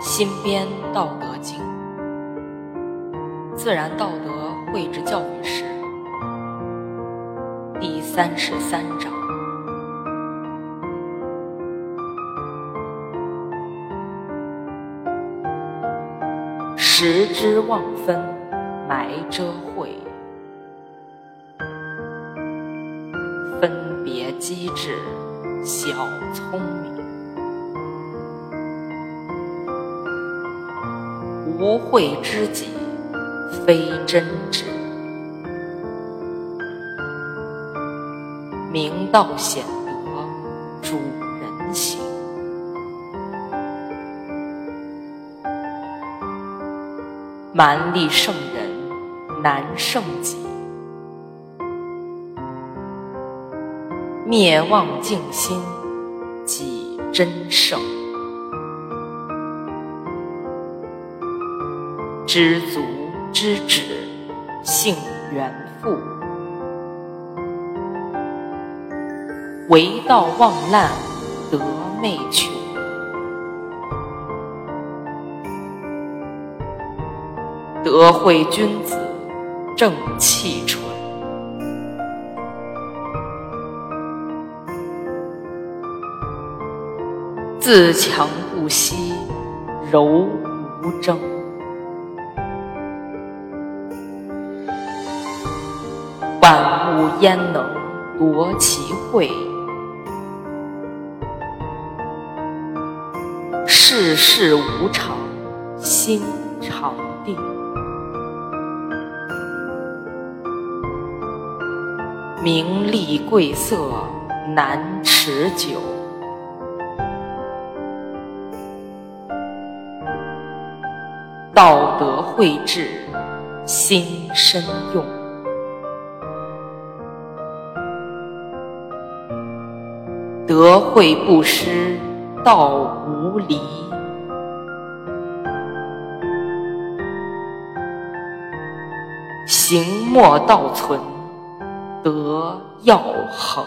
新编《道德经》，自然道德绘制教育史，第三十三章：时之忘分，埋遮晦，分别机智，小聪明。无慧知己，非真知。明道显德，主人行。蛮力胜人，难胜己。灭妄静心，己真胜。知足知止，性原复。为道忘滥，得寐穷。德慧君子，正气纯。自强不息，柔无争。万物焉能夺其慧？世事无常，心常定。名利贵色难持久，道德慧智心深用。德慧不失，道无离；行莫道存，德要恒。